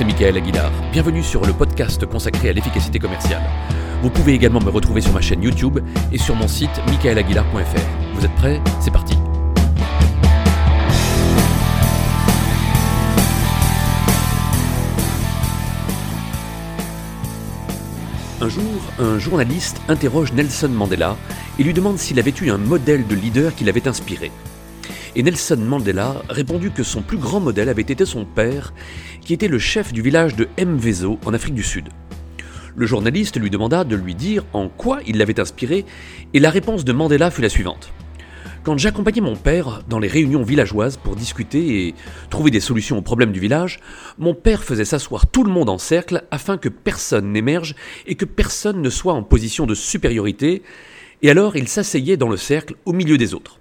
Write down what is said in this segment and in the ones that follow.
c'est Michael Aguilar. Bienvenue sur le podcast consacré à l'efficacité commerciale. Vous pouvez également me retrouver sur ma chaîne YouTube et sur mon site michaelaguilar.fr. Vous êtes prêts? C'est parti Un jour, un journaliste interroge Nelson Mandela et lui demande s'il avait eu un modèle de leader qui l'avait inspiré. Et Nelson Mandela répondit que son plus grand modèle avait été son père, qui était le chef du village de Mvezo en Afrique du Sud. Le journaliste lui demanda de lui dire en quoi il l'avait inspiré, et la réponse de Mandela fut la suivante. Quand j'accompagnais mon père dans les réunions villageoises pour discuter et trouver des solutions aux problèmes du village, mon père faisait s'asseoir tout le monde en cercle afin que personne n'émerge et que personne ne soit en position de supériorité, et alors il s'asseyait dans le cercle au milieu des autres.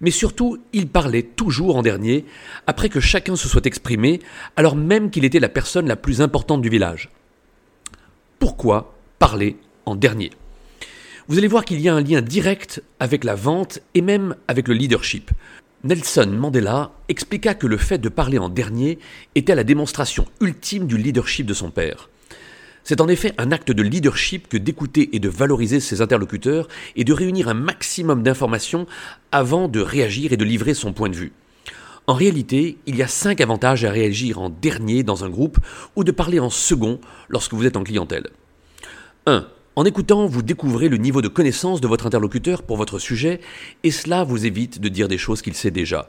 Mais surtout, il parlait toujours en dernier, après que chacun se soit exprimé, alors même qu'il était la personne la plus importante du village. Pourquoi parler en dernier? Vous allez voir qu'il y a un lien direct avec la vente et même avec le leadership. Nelson Mandela expliqua que le fait de parler en dernier était la démonstration ultime du leadership de son père. C'est en effet un acte de leadership que d'écouter et de valoriser ses interlocuteurs et de réunir un maximum d'informations avant de réagir et de livrer son point de vue. En réalité, il y a cinq avantages à réagir en dernier dans un groupe ou de parler en second lorsque vous êtes en clientèle. 1. En écoutant, vous découvrez le niveau de connaissance de votre interlocuteur pour votre sujet, et cela vous évite de dire des choses qu'il sait déjà.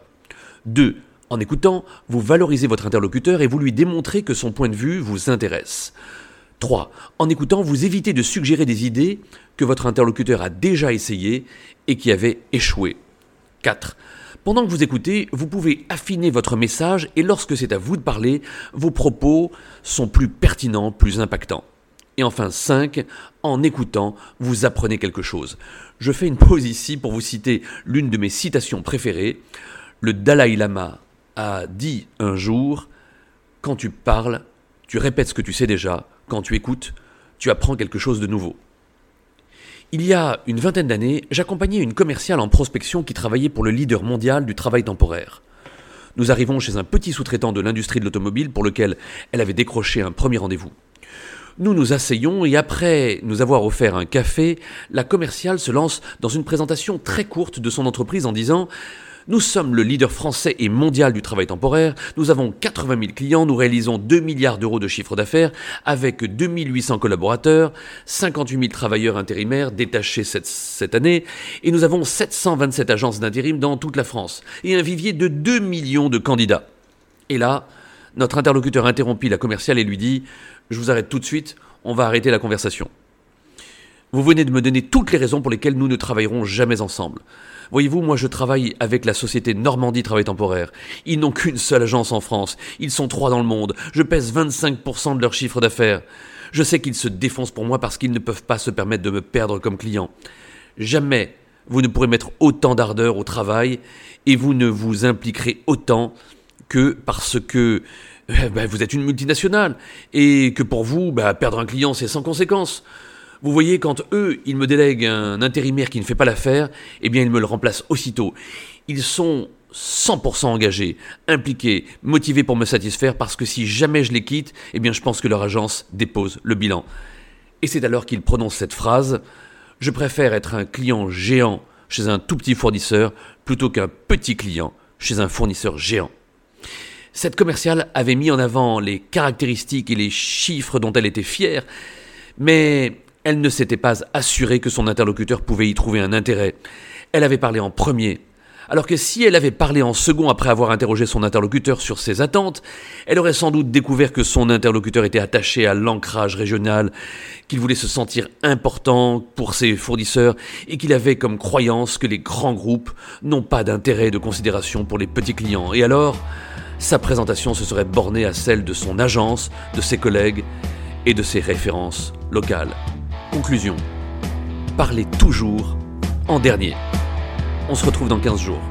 2. En écoutant, vous valorisez votre interlocuteur et vous lui démontrez que son point de vue vous intéresse. 3. En écoutant, vous évitez de suggérer des idées que votre interlocuteur a déjà essayées et qui avaient échoué. 4. Pendant que vous écoutez, vous pouvez affiner votre message et lorsque c'est à vous de parler, vos propos sont plus pertinents, plus impactants. Et enfin 5, en écoutant, vous apprenez quelque chose. Je fais une pause ici pour vous citer l'une de mes citations préférées. Le Dalai Lama a dit un jour, quand tu parles, tu répètes ce que tu sais déjà, quand tu écoutes, tu apprends quelque chose de nouveau. Il y a une vingtaine d'années, j'accompagnais une commerciale en prospection qui travaillait pour le leader mondial du travail temporaire. Nous arrivons chez un petit sous-traitant de l'industrie de l'automobile pour lequel elle avait décroché un premier rendez-vous. Nous nous asseyons et après nous avoir offert un café, la commerciale se lance dans une présentation très courte de son entreprise en disant nous sommes le leader français et mondial du travail temporaire, nous avons 80 000 clients, nous réalisons 2 milliards d'euros de chiffre d'affaires avec 2800 collaborateurs, 58 000 travailleurs intérimaires détachés cette, année, et nous avons 727 agences d'intérim dans toute la France, et un vivier de 2 millions de candidats. Et là, notre interlocuteur interrompit la commerciale et lui dit Je vous arrête tout de suite, on va arrêter la conversation. Vous venez de me donner toutes les raisons pour lesquelles nous ne travaillerons jamais ensemble. Voyez-vous, moi je travaille avec la société Normandie Travail Temporaire. Ils n'ont qu'une seule agence en France. Ils sont trois dans le monde. Je pèse 25% de leur chiffre d'affaires. Je sais qu'ils se défoncent pour moi parce qu'ils ne peuvent pas se permettre de me perdre comme client. Jamais vous ne pourrez mettre autant d'ardeur au travail et vous ne vous impliquerez autant que parce que eh ben, vous êtes une multinationale et que pour vous, bah, perdre un client, c'est sans conséquence. Vous voyez, quand eux, ils me délèguent un intérimaire qui ne fait pas l'affaire, eh bien, ils me le remplacent aussitôt. Ils sont 100% engagés, impliqués, motivés pour me satisfaire parce que si jamais je les quitte, eh bien, je pense que leur agence dépose le bilan. Et c'est alors qu'ils prononcent cette phrase Je préfère être un client géant chez un tout petit fournisseur plutôt qu'un petit client chez un fournisseur géant. Cette commerciale avait mis en avant les caractéristiques et les chiffres dont elle était fière, mais elle ne s'était pas assurée que son interlocuteur pouvait y trouver un intérêt. Elle avait parlé en premier, alors que si elle avait parlé en second après avoir interrogé son interlocuteur sur ses attentes, elle aurait sans doute découvert que son interlocuteur était attaché à l'ancrage régional, qu'il voulait se sentir important pour ses fournisseurs et qu'il avait comme croyance que les grands groupes n'ont pas d'intérêt de considération pour les petits clients. Et alors, sa présentation se serait bornée à celle de son agence, de ses collègues et de ses références locales. Conclusion. Parlez toujours en dernier. On se retrouve dans 15 jours.